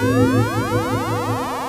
Música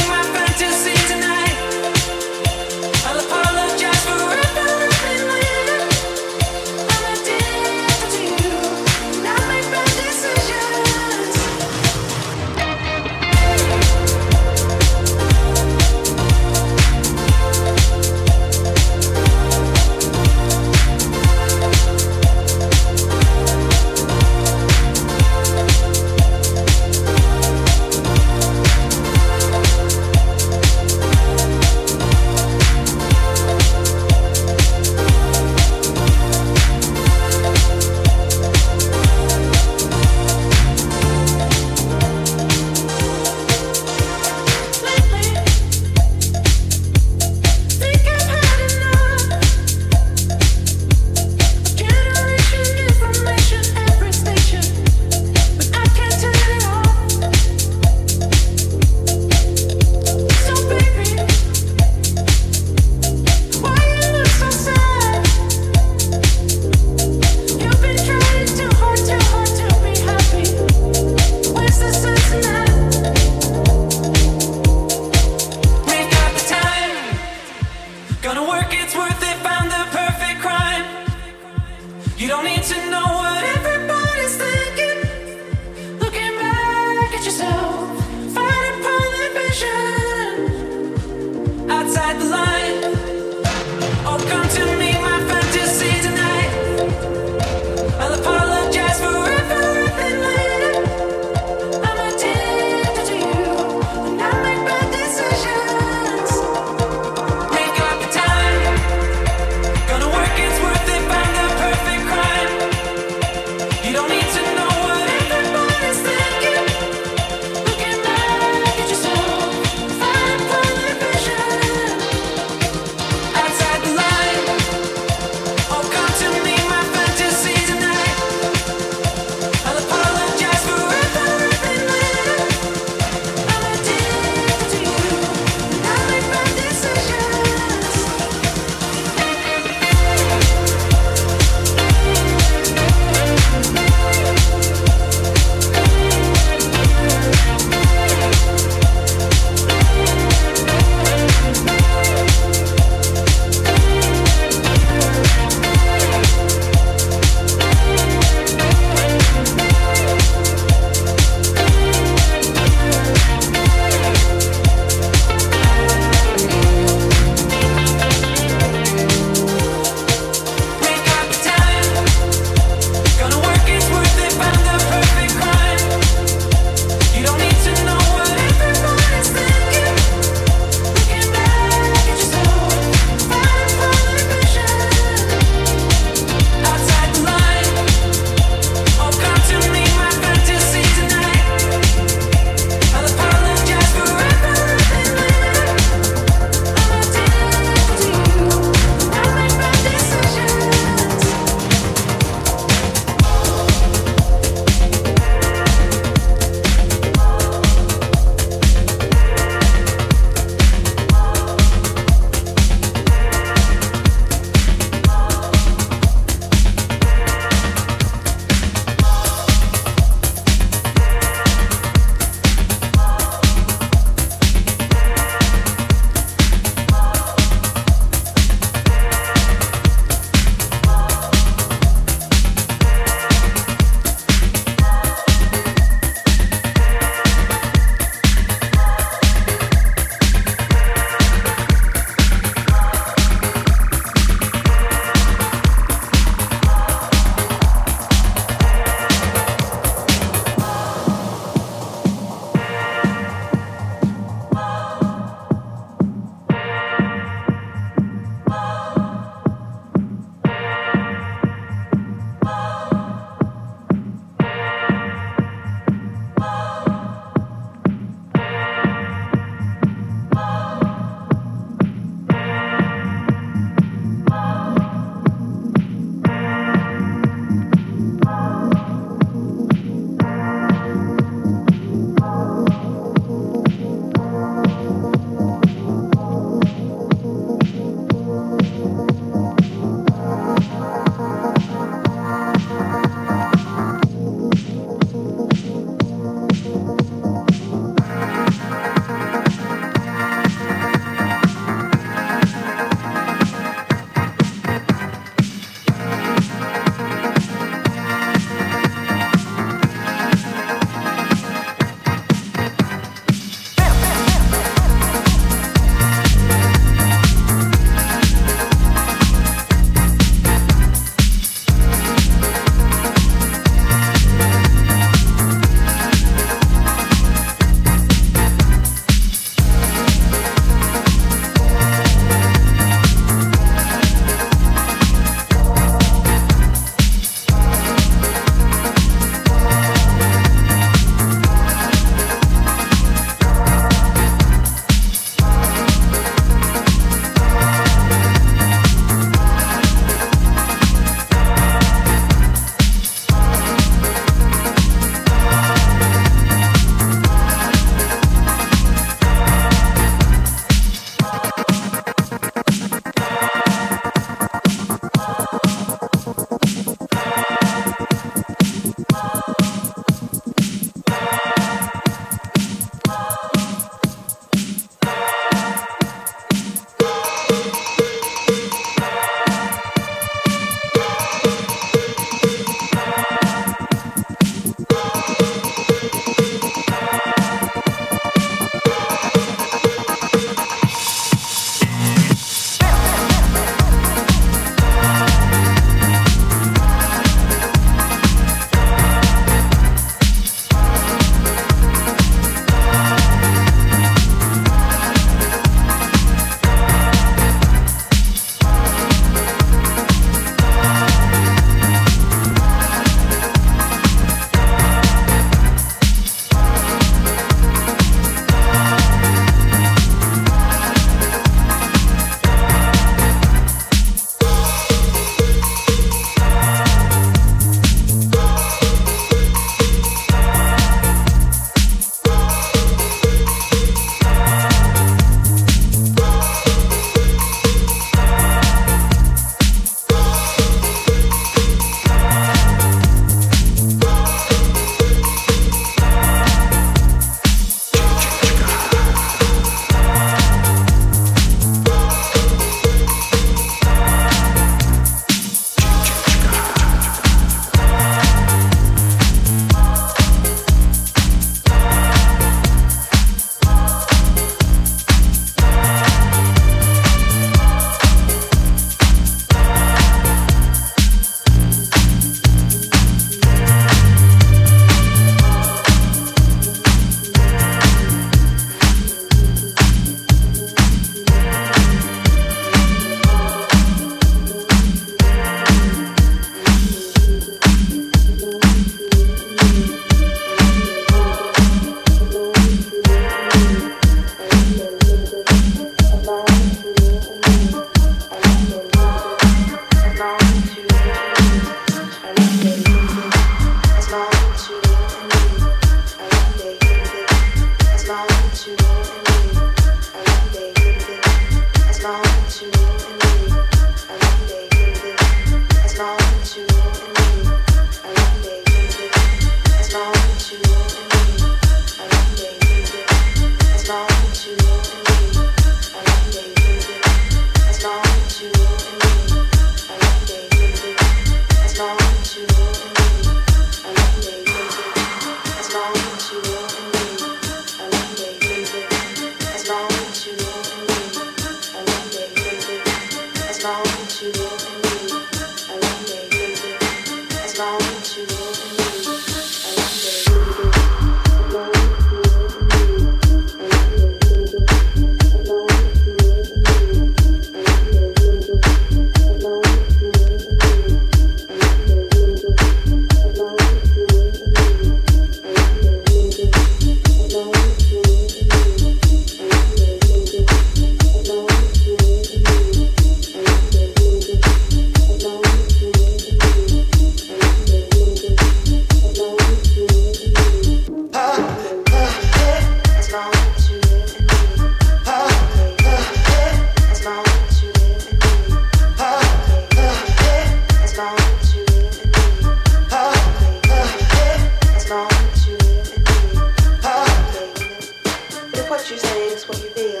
is what you feel,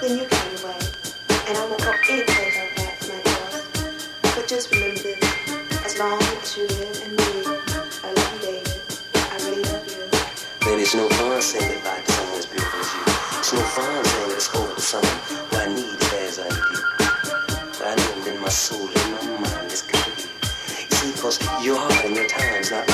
then you carry away. And I won't go any place on that. But just remember as long as you live and me, I love you, David. I really love you. Lady, it's no fun saying goodbye to someone as beautiful as you. It's no fun saying it's over to someone who I need as I need I know in my soul, in my mind, it's gonna your heart and your time's not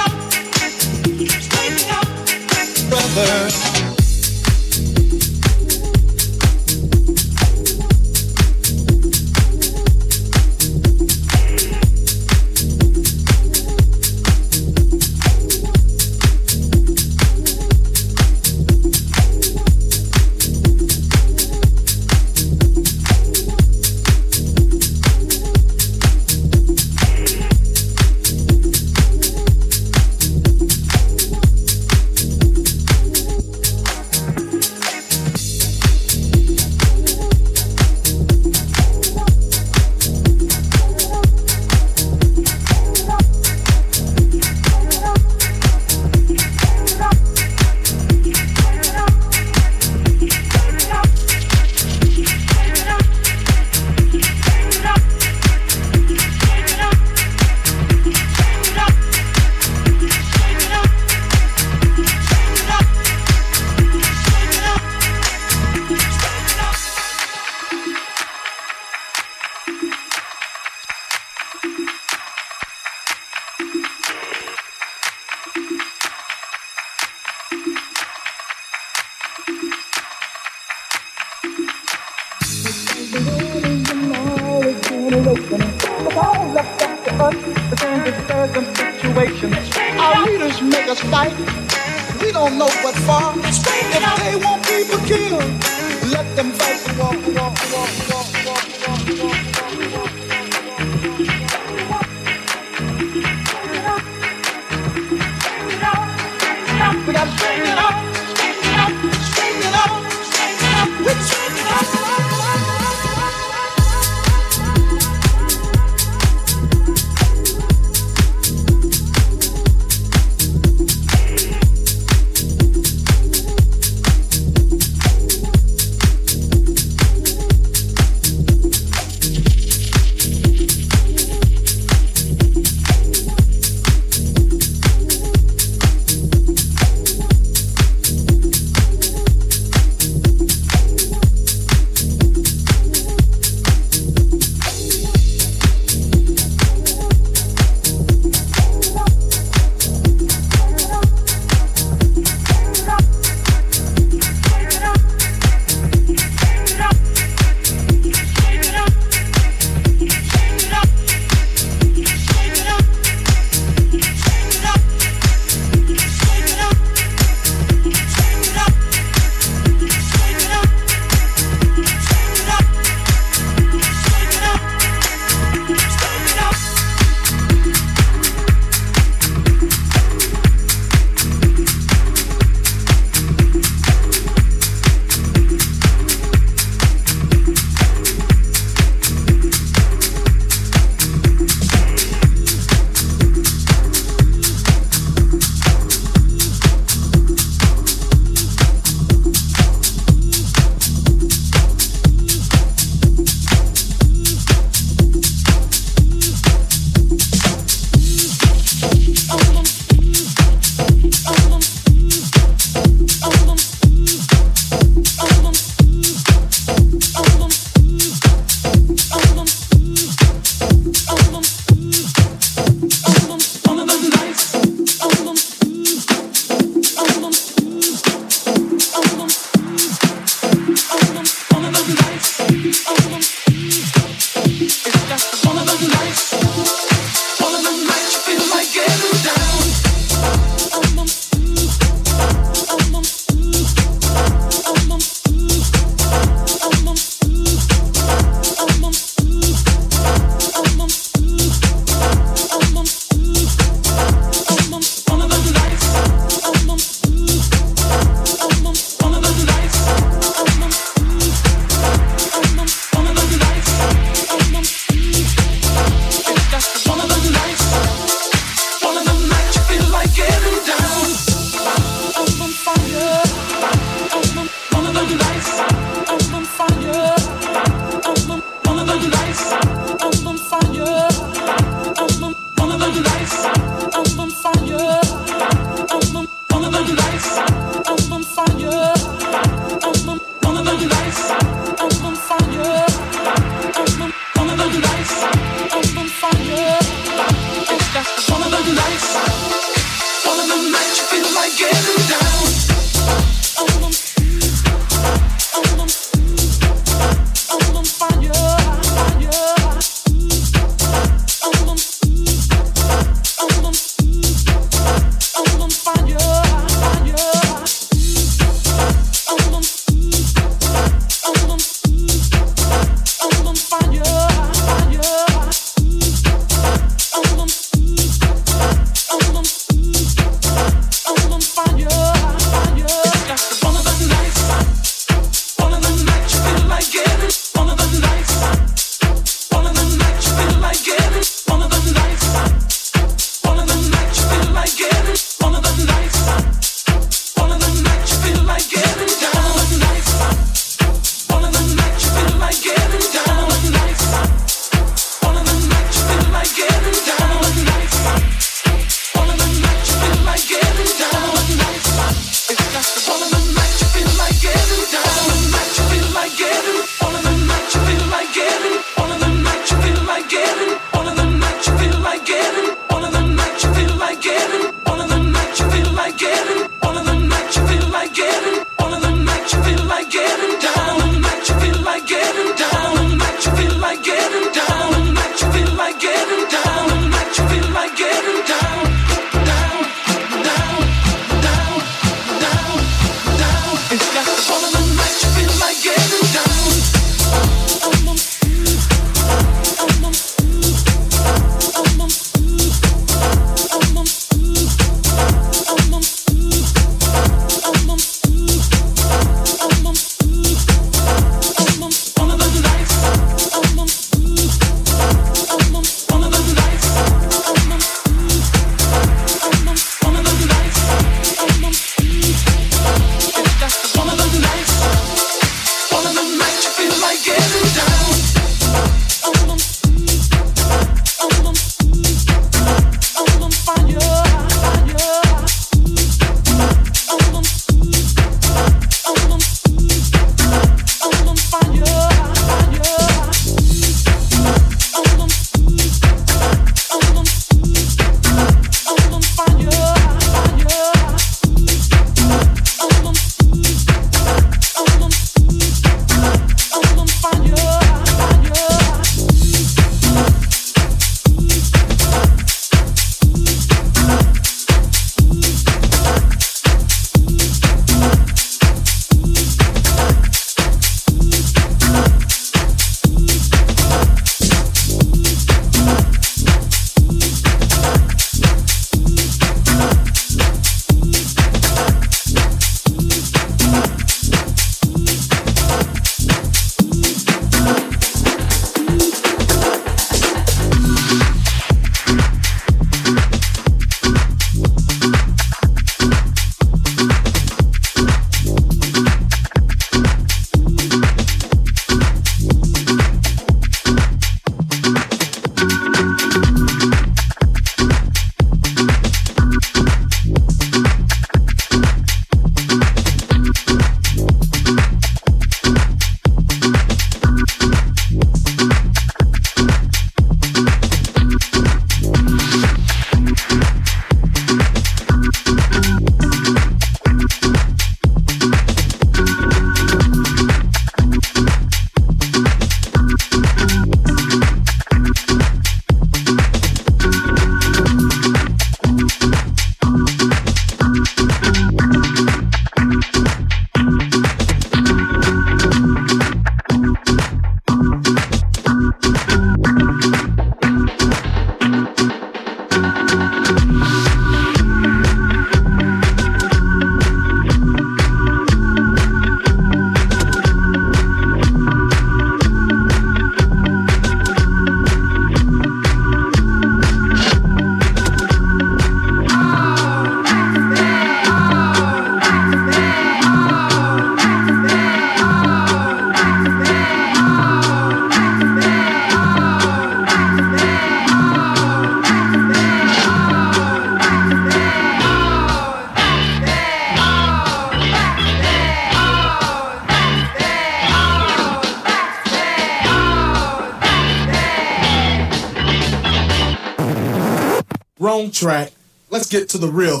track. Let's get to the real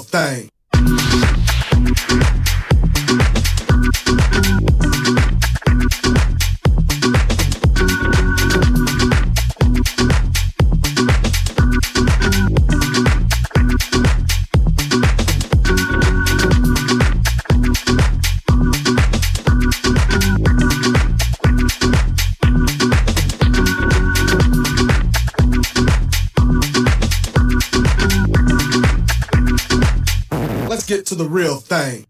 thing. to the real thing.